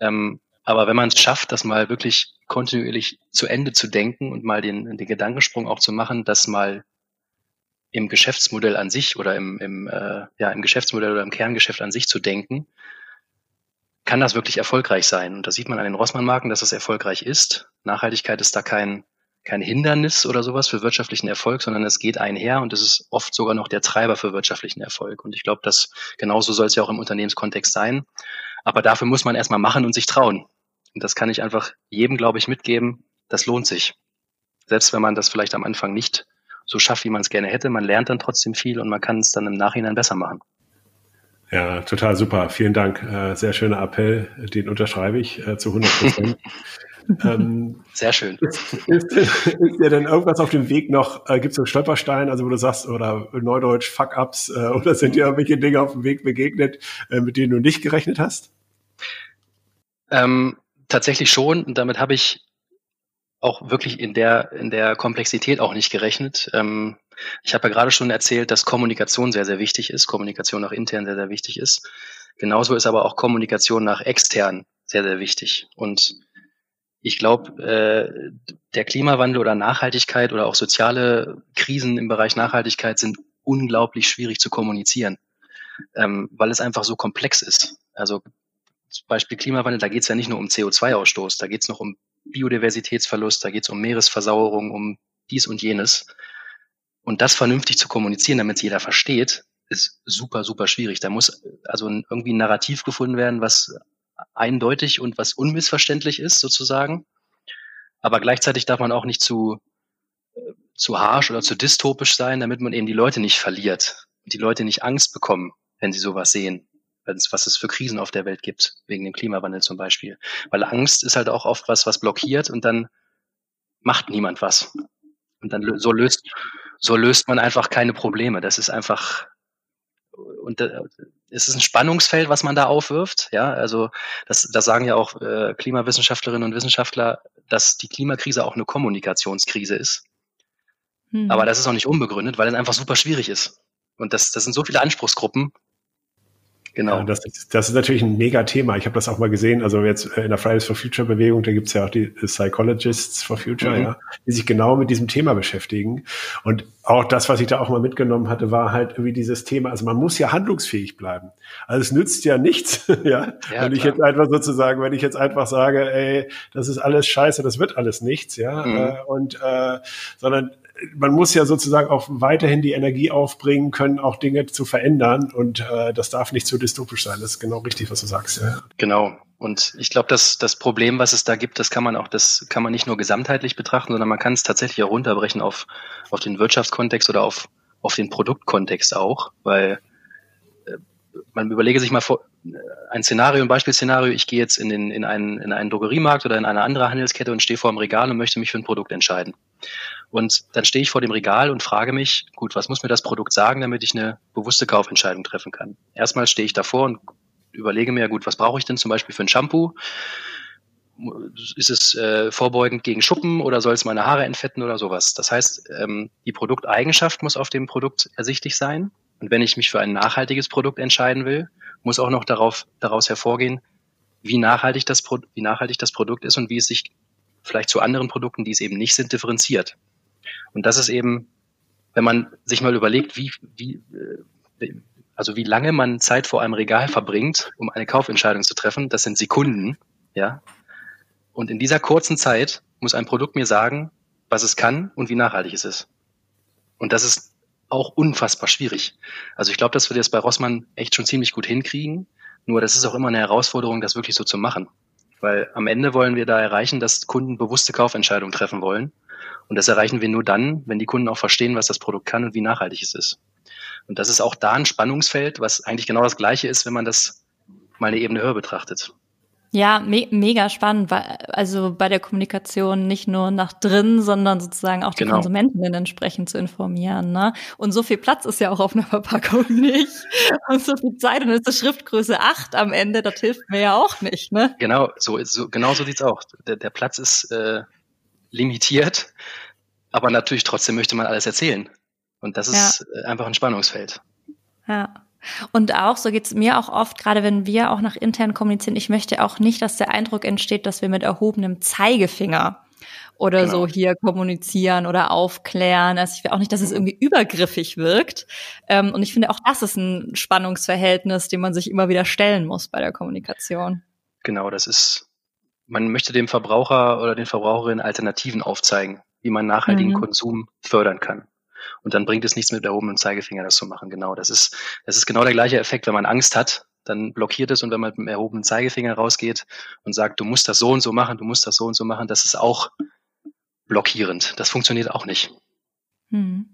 Ähm, aber wenn man es schafft, das mal wirklich kontinuierlich zu Ende zu denken und mal den, den Gedankensprung auch zu machen, das mal im Geschäftsmodell an sich oder im, im, äh, ja, im Geschäftsmodell oder im Kerngeschäft an sich zu denken, kann das wirklich erfolgreich sein. Und da sieht man an den Rossmann-Marken, dass das erfolgreich ist. Nachhaltigkeit ist da kein, kein Hindernis oder sowas für wirtschaftlichen Erfolg, sondern es geht einher und es ist oft sogar noch der Treiber für wirtschaftlichen Erfolg. Und ich glaube, dass genauso soll es ja auch im Unternehmenskontext sein. Aber dafür muss man erstmal machen und sich trauen. Und das kann ich einfach jedem, glaube ich, mitgeben. Das lohnt sich. Selbst wenn man das vielleicht am Anfang nicht so schafft, wie man es gerne hätte, man lernt dann trotzdem viel und man kann es dann im Nachhinein besser machen. Ja, total super. Vielen Dank. Äh, sehr schöner Appell. Den unterschreibe ich äh, zu 100 Prozent. ähm, Sehr schön. Ist, ist, ist, dir denn irgendwas auf dem Weg noch, äh, gibt es so Stolperstein, also wo du sagst, oder Neudeutsch, Fuck-Ups, äh, oder sind dir irgendwelche Dinge auf dem Weg begegnet, äh, mit denen du nicht gerechnet hast? Ähm, tatsächlich schon. Und damit habe ich auch wirklich in der, in der Komplexität auch nicht gerechnet. Ähm, ich habe ja gerade schon erzählt, dass Kommunikation sehr, sehr wichtig ist, Kommunikation nach intern sehr, sehr wichtig ist. Genauso ist aber auch Kommunikation nach extern sehr, sehr wichtig. Und ich glaube, äh, der Klimawandel oder Nachhaltigkeit oder auch soziale Krisen im Bereich Nachhaltigkeit sind unglaublich schwierig zu kommunizieren, ähm, weil es einfach so komplex ist. Also zum Beispiel Klimawandel, da geht es ja nicht nur um CO2-Ausstoß, da geht es noch um Biodiversitätsverlust, da geht es um Meeresversauerung, um dies und jenes. Und das vernünftig zu kommunizieren, damit es jeder versteht, ist super, super schwierig. Da muss also irgendwie ein Narrativ gefunden werden, was eindeutig und was unmissverständlich ist, sozusagen. Aber gleichzeitig darf man auch nicht zu, zu harsh oder zu dystopisch sein, damit man eben die Leute nicht verliert und die Leute nicht Angst bekommen, wenn sie sowas sehen was es für Krisen auf der Welt gibt, wegen dem Klimawandel zum Beispiel. Weil Angst ist halt auch oft was, was blockiert und dann macht niemand was. Und dann so löst, so löst man einfach keine Probleme. Das ist einfach, und es ist ein Spannungsfeld, was man da aufwirft. Ja, also das, das sagen ja auch äh, Klimawissenschaftlerinnen und Wissenschaftler, dass die Klimakrise auch eine Kommunikationskrise ist. Hm. Aber das ist auch nicht unbegründet, weil es einfach super schwierig ist. Und das, das sind so viele Anspruchsgruppen, Genau. Ja, das, ist, das ist natürlich ein mega-Thema. Ich habe das auch mal gesehen. Also jetzt in der Fridays for Future Bewegung, da gibt's ja auch die Psychologists for Future, mhm. ja, die sich genau mit diesem Thema beschäftigen. Und auch das, was ich da auch mal mitgenommen hatte, war halt irgendwie dieses Thema. Also man muss ja handlungsfähig bleiben. Also es nützt ja nichts, ja, ja wenn ich jetzt einfach sozusagen, wenn ich jetzt einfach sage, ey, das ist alles scheiße, das wird alles nichts, ja, mhm. äh, und äh, sondern man muss ja sozusagen auch weiterhin die Energie aufbringen können, auch Dinge zu verändern. Und äh, das darf nicht zu dystopisch sein. Das ist genau richtig, was du sagst. Ja. Genau. Und ich glaube, dass das Problem, was es da gibt, das kann man auch, das kann man nicht nur gesamtheitlich betrachten, sondern man kann es tatsächlich auch runterbrechen auf, auf den Wirtschaftskontext oder auf, auf den Produktkontext auch, weil äh, man überlege sich mal vor, äh, ein Szenario, ein Beispielszenario, ich gehe jetzt in, den, in, einen, in einen Drogeriemarkt oder in eine andere Handelskette und stehe vor dem Regal und möchte mich für ein Produkt entscheiden. Und dann stehe ich vor dem Regal und frage mich, gut, was muss mir das Produkt sagen, damit ich eine bewusste Kaufentscheidung treffen kann? Erstmal stehe ich davor und überlege mir, gut, was brauche ich denn zum Beispiel für ein Shampoo? Ist es äh, vorbeugend gegen Schuppen oder soll es meine Haare entfetten oder sowas? Das heißt, ähm, die Produkteigenschaft muss auf dem Produkt ersichtlich sein. Und wenn ich mich für ein nachhaltiges Produkt entscheiden will, muss auch noch darauf, daraus hervorgehen, wie nachhaltig, das, wie nachhaltig das Produkt ist und wie es sich vielleicht zu anderen Produkten, die es eben nicht sind, differenziert. Und das ist eben, wenn man sich mal überlegt, wie, wie, äh, also wie lange man Zeit vor einem Regal verbringt, um eine Kaufentscheidung zu treffen, das sind Sekunden, ja. Und in dieser kurzen Zeit muss ein Produkt mir sagen, was es kann und wie nachhaltig es ist. Und das ist auch unfassbar schwierig. Also ich glaube, dass wir das bei Rossmann echt schon ziemlich gut hinkriegen. Nur das ist auch immer eine Herausforderung, das wirklich so zu machen. Weil am Ende wollen wir da erreichen, dass Kunden bewusste Kaufentscheidungen treffen wollen. Und das erreichen wir nur dann, wenn die Kunden auch verstehen, was das Produkt kann und wie nachhaltig es ist. Und das ist auch da ein Spannungsfeld, was eigentlich genau das Gleiche ist, wenn man das mal eine Ebene höher betrachtet. Ja, me mega spannend, weil, also bei der Kommunikation nicht nur nach drin, sondern sozusagen auch die genau. Konsumentinnen entsprechend zu informieren. Ne? Und so viel Platz ist ja auch auf einer Verpackung nicht. Und so viel Zeit und ist die Schriftgröße 8 am Ende, das hilft mir ja auch nicht. Ne? Genau, so, so, genau so sieht's auch. Der, der Platz ist äh, limitiert, aber natürlich trotzdem möchte man alles erzählen. Und das ist ja. Äh, einfach ein Spannungsfeld. Ja. Und auch, so geht's mir auch oft, gerade wenn wir auch nach intern kommunizieren, ich möchte auch nicht, dass der Eindruck entsteht, dass wir mit erhobenem Zeigefinger oder genau. so hier kommunizieren oder aufklären. Also ich will auch nicht, dass es irgendwie übergriffig wirkt. Ähm, und ich finde auch das ist ein Spannungsverhältnis, dem man sich immer wieder stellen muss bei der Kommunikation. Genau, das ist man möchte dem Verbraucher oder den Verbraucherinnen Alternativen aufzeigen, wie man nachhaltigen mhm. Konsum fördern kann. Und dann bringt es nichts mit erhobenem Zeigefinger, das zu machen. Genau, das ist, das ist genau der gleiche Effekt, wenn man Angst hat, dann blockiert es und wenn man mit dem erhobenen Zeigefinger rausgeht und sagt, du musst das so und so machen, du musst das so und so machen, das ist auch blockierend. Das funktioniert auch nicht. Hm.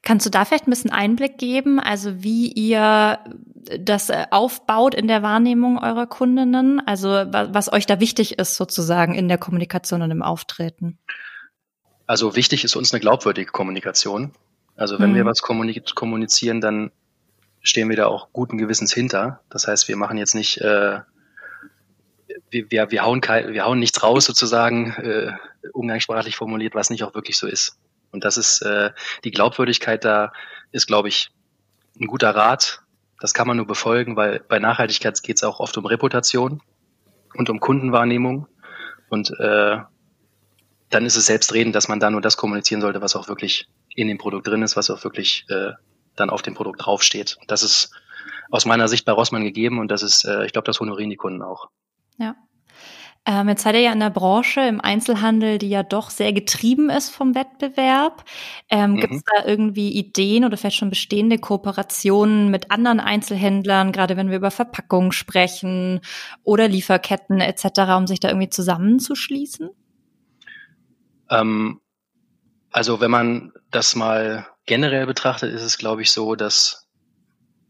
Kannst du da vielleicht ein bisschen Einblick geben, also wie ihr das äh, aufbaut in der Wahrnehmung eurer Kundinnen, also was euch da wichtig ist sozusagen in der Kommunikation und im Auftreten? Also wichtig ist uns eine glaubwürdige Kommunikation. Also wenn hm. wir was kommunizieren, dann stehen wir da auch guten Gewissens hinter. Das heißt, wir machen jetzt nicht, äh, wir, wir, wir, hauen wir hauen nichts raus sozusagen, äh, umgangssprachlich formuliert, was nicht auch wirklich so ist. Und das ist äh, die Glaubwürdigkeit da ist, glaube ich, ein guter Rat. Das kann man nur befolgen, weil bei Nachhaltigkeit geht es auch oft um Reputation und um Kundenwahrnehmung. Und äh, dann ist es selbstredend, dass man da nur das kommunizieren sollte, was auch wirklich in dem Produkt drin ist, was auch wirklich äh, dann auf dem Produkt draufsteht. Das ist aus meiner Sicht bei Rossmann gegeben und das ist, äh, ich glaube, das honorieren die Kunden auch. Ja. Ähm, jetzt seid ihr ja in der Branche im Einzelhandel, die ja doch sehr getrieben ist vom Wettbewerb. Ähm, mhm. Gibt es da irgendwie Ideen oder vielleicht schon bestehende Kooperationen mit anderen Einzelhändlern, gerade wenn wir über Verpackungen sprechen oder Lieferketten etc., um sich da irgendwie zusammenzuschließen? Ähm, also wenn man das mal generell betrachtet, ist es, glaube ich, so, dass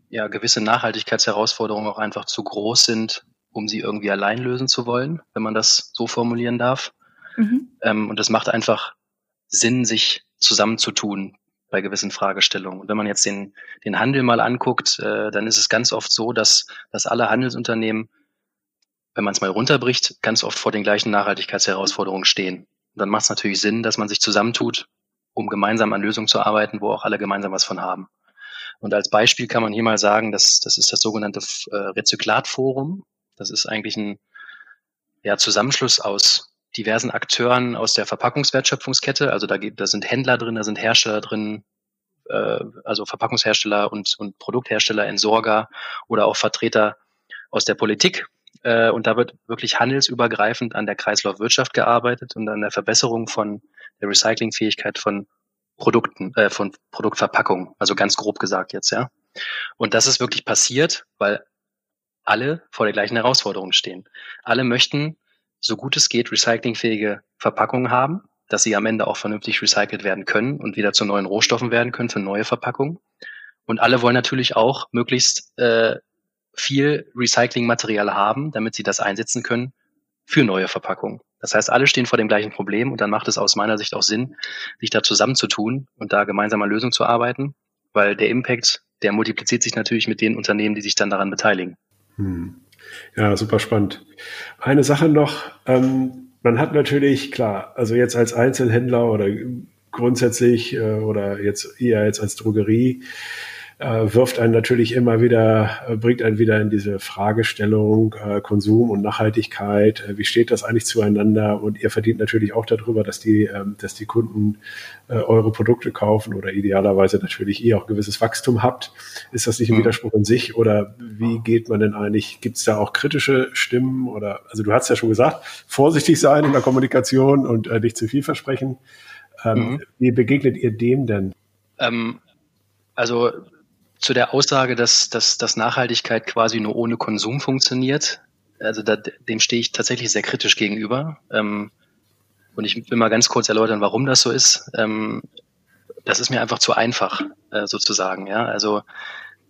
ja gewisse Nachhaltigkeitsherausforderungen auch einfach zu groß sind, um sie irgendwie allein lösen zu wollen, wenn man das so formulieren darf. Mhm. Ähm, und es macht einfach Sinn, sich zusammenzutun bei gewissen Fragestellungen. Und wenn man jetzt den, den Handel mal anguckt, äh, dann ist es ganz oft so, dass, dass alle Handelsunternehmen, wenn man es mal runterbricht, ganz oft vor den gleichen Nachhaltigkeitsherausforderungen stehen. Und dann macht es natürlich Sinn, dass man sich zusammentut, um gemeinsam an Lösungen zu arbeiten, wo auch alle gemeinsam was von haben. Und als Beispiel kann man hier mal sagen, dass das ist das sogenannte äh, Rezyklatforum. Das ist eigentlich ein ja, Zusammenschluss aus diversen Akteuren aus der Verpackungswertschöpfungskette. Also da, da sind Händler drin, da sind Hersteller drin, äh, also Verpackungshersteller und, und Produkthersteller, Entsorger oder auch Vertreter aus der Politik. Äh, und da wird wirklich handelsübergreifend an der Kreislaufwirtschaft gearbeitet und an der Verbesserung von der Recyclingfähigkeit von Produkten, äh, von Produktverpackungen. Also ganz grob gesagt jetzt, ja. Und das ist wirklich passiert, weil alle vor der gleichen Herausforderung stehen. Alle möchten, so gut es geht, recyclingfähige Verpackungen haben, dass sie am Ende auch vernünftig recycelt werden können und wieder zu neuen Rohstoffen werden können für neue Verpackungen. Und alle wollen natürlich auch möglichst äh, viel Recyclingmaterial haben, damit sie das einsetzen können für neue Verpackungen. Das heißt, alle stehen vor dem gleichen Problem und dann macht es aus meiner Sicht auch Sinn, sich da zusammenzutun und da gemeinsam an Lösungen zu arbeiten, weil der Impact, der multipliziert sich natürlich mit den Unternehmen, die sich dann daran beteiligen. Hm. Ja, super spannend. Eine Sache noch, ähm, man hat natürlich, klar, also jetzt als Einzelhändler oder grundsätzlich äh, oder jetzt eher jetzt als Drogerie, wirft einen natürlich immer wieder, äh, bringt einen wieder in diese Fragestellung äh, Konsum und Nachhaltigkeit. Äh, wie steht das eigentlich zueinander? Und ihr verdient natürlich auch darüber, dass die, ähm, dass die Kunden äh, eure Produkte kaufen oder idealerweise natürlich ihr auch gewisses Wachstum habt. Ist das nicht ein mhm. Widerspruch in sich? Oder wie geht man denn eigentlich? Gibt es da auch kritische Stimmen? Oder also du hast ja schon gesagt, vorsichtig sein in der Kommunikation und äh, nicht zu viel versprechen. Ähm, mhm. Wie begegnet ihr dem denn? Ähm, also zu der Aussage, dass, dass, dass Nachhaltigkeit quasi nur ohne Konsum funktioniert. Also da, dem stehe ich tatsächlich sehr kritisch gegenüber. Ähm, und ich will mal ganz kurz erläutern, warum das so ist. Ähm, das ist mir einfach zu einfach, äh, sozusagen. Ja, also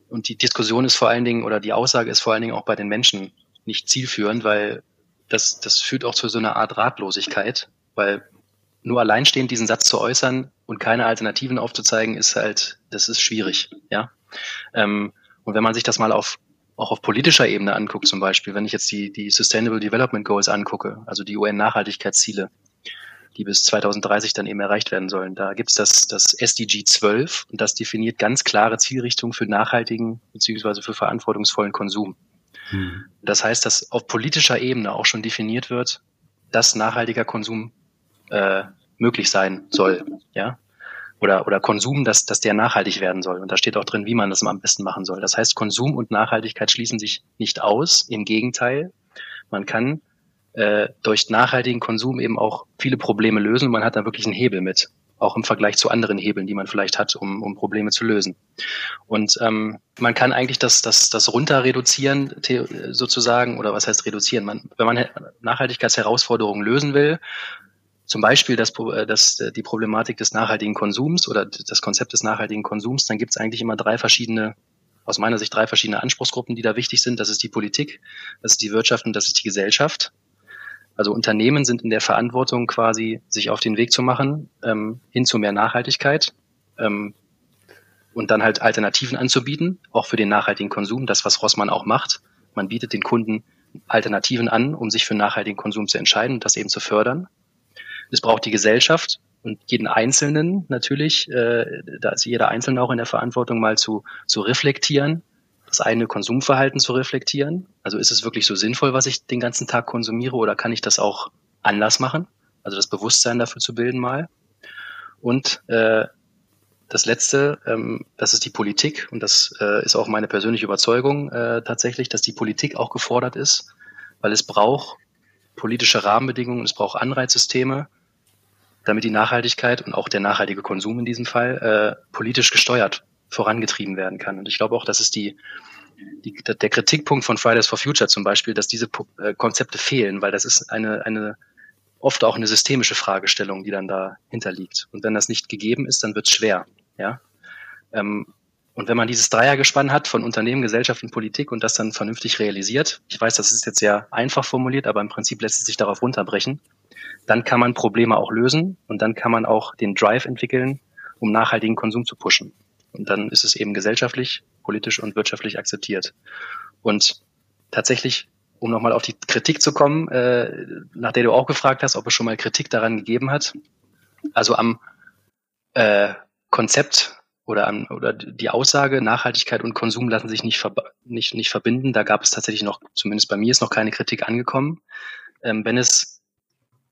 und die Diskussion ist vor allen Dingen oder die Aussage ist vor allen Dingen auch bei den Menschen nicht zielführend, weil das, das führt auch zu so einer Art Ratlosigkeit, weil nur alleinstehend diesen Satz zu äußern und keine Alternativen aufzuzeigen, ist halt, das ist schwierig, ja. Ähm, und wenn man sich das mal auf auch auf politischer Ebene anguckt, zum Beispiel, wenn ich jetzt die, die Sustainable Development Goals angucke, also die UN-Nachhaltigkeitsziele, die bis 2030 dann eben erreicht werden sollen, da gibt's das, das SDG 12 und das definiert ganz klare Zielrichtungen für nachhaltigen beziehungsweise für verantwortungsvollen Konsum. Hm. Das heißt, dass auf politischer Ebene auch schon definiert wird, dass nachhaltiger Konsum äh, möglich sein soll. Ja, oder, oder Konsum, dass, dass der nachhaltig werden soll. Und da steht auch drin, wie man das am besten machen soll. Das heißt, Konsum und Nachhaltigkeit schließen sich nicht aus. Im Gegenteil, man kann äh, durch nachhaltigen Konsum eben auch viele Probleme lösen. Man hat da wirklich einen Hebel mit, auch im Vergleich zu anderen Hebeln, die man vielleicht hat, um, um Probleme zu lösen. Und ähm, man kann eigentlich das, das, das runter reduzieren, sozusagen, oder was heißt reduzieren? Man, wenn man Nachhaltigkeitsherausforderungen lösen will, zum Beispiel das, äh, das, äh, die Problematik des nachhaltigen Konsums oder das Konzept des nachhaltigen Konsums, dann gibt es eigentlich immer drei verschiedene, aus meiner Sicht drei verschiedene Anspruchsgruppen, die da wichtig sind. Das ist die Politik, das ist die Wirtschaft und das ist die Gesellschaft. Also Unternehmen sind in der Verantwortung quasi, sich auf den Weg zu machen, ähm, hin zu mehr Nachhaltigkeit ähm, und dann halt Alternativen anzubieten, auch für den nachhaltigen Konsum, das, was Rossmann auch macht. Man bietet den Kunden Alternativen an, um sich für nachhaltigen Konsum zu entscheiden und das eben zu fördern. Es braucht die Gesellschaft und jeden Einzelnen natürlich, äh, da ist jeder Einzelne auch in der Verantwortung, mal zu, zu reflektieren, das eigene Konsumverhalten zu reflektieren. Also ist es wirklich so sinnvoll, was ich den ganzen Tag konsumiere oder kann ich das auch anders machen? Also das Bewusstsein dafür zu bilden mal. Und äh, das Letzte, ähm, das ist die Politik und das äh, ist auch meine persönliche Überzeugung äh, tatsächlich, dass die Politik auch gefordert ist, weil es braucht politische Rahmenbedingungen, es braucht Anreizsysteme, damit die Nachhaltigkeit und auch der nachhaltige Konsum in diesem Fall äh, politisch gesteuert vorangetrieben werden kann. Und ich glaube auch, das ist die, die, der Kritikpunkt von Fridays for Future zum Beispiel, dass diese äh, Konzepte fehlen, weil das ist eine, eine oft auch eine systemische Fragestellung, die dann dahinter liegt. Und wenn das nicht gegeben ist, dann wird es schwer. Ja? Ähm, und wenn man dieses Dreiergespann hat von Unternehmen, Gesellschaft und Politik und das dann vernünftig realisiert, ich weiß, das ist jetzt sehr einfach formuliert, aber im Prinzip lässt es sich darauf runterbrechen, dann kann man Probleme auch lösen und dann kann man auch den Drive entwickeln, um nachhaltigen Konsum zu pushen. Und dann ist es eben gesellschaftlich, politisch und wirtschaftlich akzeptiert. Und tatsächlich, um nochmal auf die Kritik zu kommen, äh, nach der du auch gefragt hast, ob es schon mal Kritik daran gegeben hat. Also am äh, Konzept oder, an, oder die Aussage, Nachhaltigkeit und Konsum lassen sich nicht, nicht, nicht verbinden. Da gab es tatsächlich noch, zumindest bei mir ist noch keine Kritik angekommen. Ähm, wenn es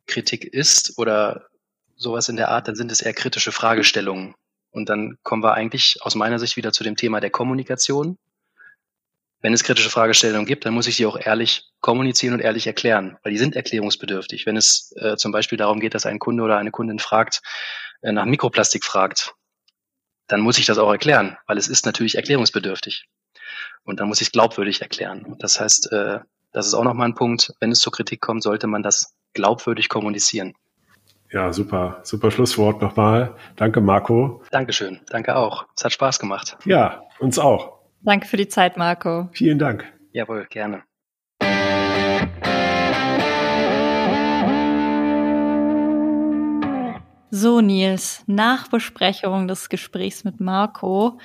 Kritik ist oder sowas in der Art, dann sind es eher kritische Fragestellungen. Und dann kommen wir eigentlich aus meiner Sicht wieder zu dem Thema der Kommunikation. Wenn es kritische Fragestellungen gibt, dann muss ich sie auch ehrlich kommunizieren und ehrlich erklären, weil die sind erklärungsbedürftig. Wenn es äh, zum Beispiel darum geht, dass ein Kunde oder eine Kundin fragt, äh, nach Mikroplastik fragt, dann muss ich das auch erklären, weil es ist natürlich erklärungsbedürftig. Und dann muss ich es glaubwürdig erklären. Das heißt, äh, das ist auch nochmal ein Punkt, wenn es zur Kritik kommt, sollte man das glaubwürdig kommunizieren. Ja, super, super Schlusswort nochmal. Danke, Marco. Dankeschön, danke auch. Es hat Spaß gemacht. Ja, uns auch. Danke für die Zeit, Marco. Vielen Dank. Jawohl, gerne. So, Nils, Nachbesprechung des Gesprächs mit Marco.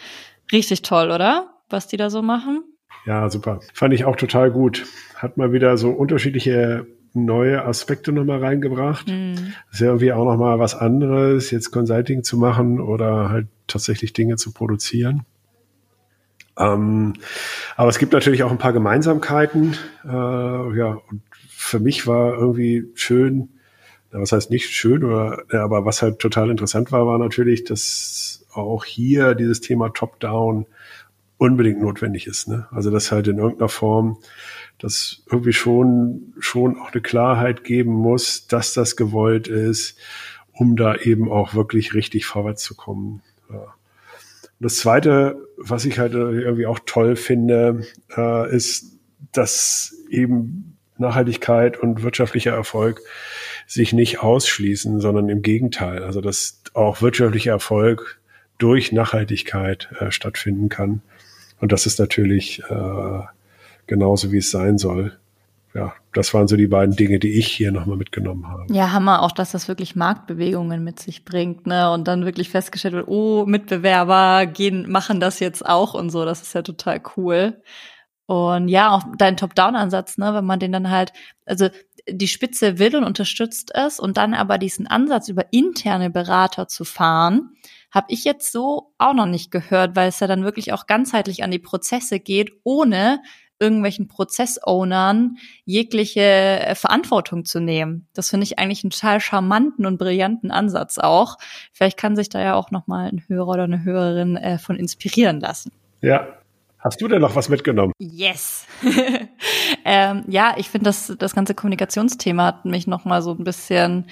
Richtig toll, oder? Was die da so machen? Ja, super. Fand ich auch total gut. Hat mal wieder so unterschiedliche neue Aspekte nochmal reingebracht. Mhm. ist ja irgendwie auch nochmal was anderes, jetzt Consulting zu machen oder halt tatsächlich Dinge zu produzieren. Ähm, aber es gibt natürlich auch ein paar Gemeinsamkeiten. Äh, ja, und für mich war irgendwie schön, was heißt nicht schön, oder, ja, aber was halt total interessant war, war natürlich, dass auch hier dieses Thema Top-Down unbedingt notwendig ist. Ne? Also dass halt in irgendeiner Form das irgendwie schon, schon auch eine Klarheit geben muss, dass das gewollt ist, um da eben auch wirklich richtig vorwärts zu kommen. Ja. das Zweite, was ich halt irgendwie auch toll finde, äh, ist, dass eben Nachhaltigkeit und wirtschaftlicher Erfolg sich nicht ausschließen, sondern im Gegenteil. Also dass auch wirtschaftlicher Erfolg durch Nachhaltigkeit äh, stattfinden kann. Und das ist natürlich äh, genauso, wie es sein soll. Ja, das waren so die beiden Dinge, die ich hier nochmal mitgenommen habe. Ja, Hammer auch, dass das wirklich Marktbewegungen mit sich bringt, ne? Und dann wirklich festgestellt wird, oh, Mitbewerber gehen, machen das jetzt auch und so. Das ist ja total cool. Und ja, auch dein Top-Down-Ansatz, ne, wenn man den dann halt, also die Spitze will und unterstützt es und dann aber diesen Ansatz über interne Berater zu fahren, habe ich jetzt so auch noch nicht gehört, weil es ja dann wirklich auch ganzheitlich an die Prozesse geht, ohne irgendwelchen Prozessownern jegliche äh, Verantwortung zu nehmen. Das finde ich eigentlich einen total charmanten und brillanten Ansatz auch. Vielleicht kann sich da ja auch noch mal ein Hörer oder eine Hörerin äh, von inspirieren lassen. Ja, Hast du denn noch was mitgenommen? Yes. ähm, ja, ich finde, das, das ganze Kommunikationsthema hat mich noch mal so ein bisschen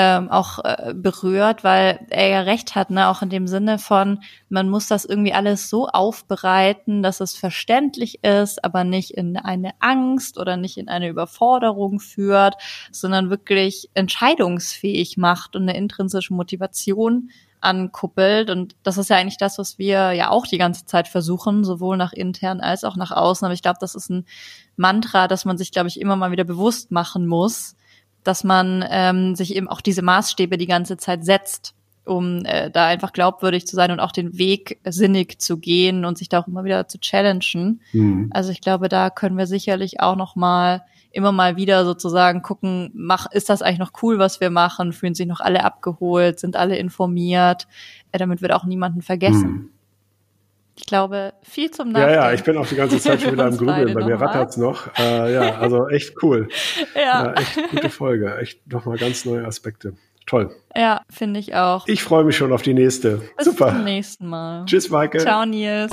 ähm, auch äh, berührt, weil er ja recht hat, ne, auch in dem Sinne von, man muss das irgendwie alles so aufbereiten, dass es verständlich ist, aber nicht in eine Angst oder nicht in eine Überforderung führt, sondern wirklich entscheidungsfähig macht und eine intrinsische Motivation ankuppelt. Und das ist ja eigentlich das, was wir ja auch die ganze Zeit versuchen, sowohl nach intern als auch nach außen. Aber ich glaube, das ist ein Mantra, das man sich, glaube ich, immer mal wieder bewusst machen muss, dass man ähm, sich eben auch diese Maßstäbe die ganze Zeit setzt, um äh, da einfach glaubwürdig zu sein und auch den Weg sinnig zu gehen und sich da auch immer wieder zu challengen. Mhm. Also ich glaube, da können wir sicherlich auch noch mal immer mal wieder sozusagen gucken, mach, ist das eigentlich noch cool, was wir machen? Fühlen sich noch alle abgeholt? Sind alle informiert? Äh, damit wird auch niemanden vergessen. Mhm. Ich glaube, viel zum Nachdenken. Ja, ja, ich bin auch die ganze Zeit schon wieder am Grübeln. Bei mir rattert's noch. Äh, ja, also echt cool. ja. ja. Echt gute Folge. Echt nochmal ganz neue Aspekte. Toll. Ja, finde ich auch. Ich freue mich schon auf die nächste. Bis Super. zum nächsten Mal. Tschüss, Maike. Ciao, Nils.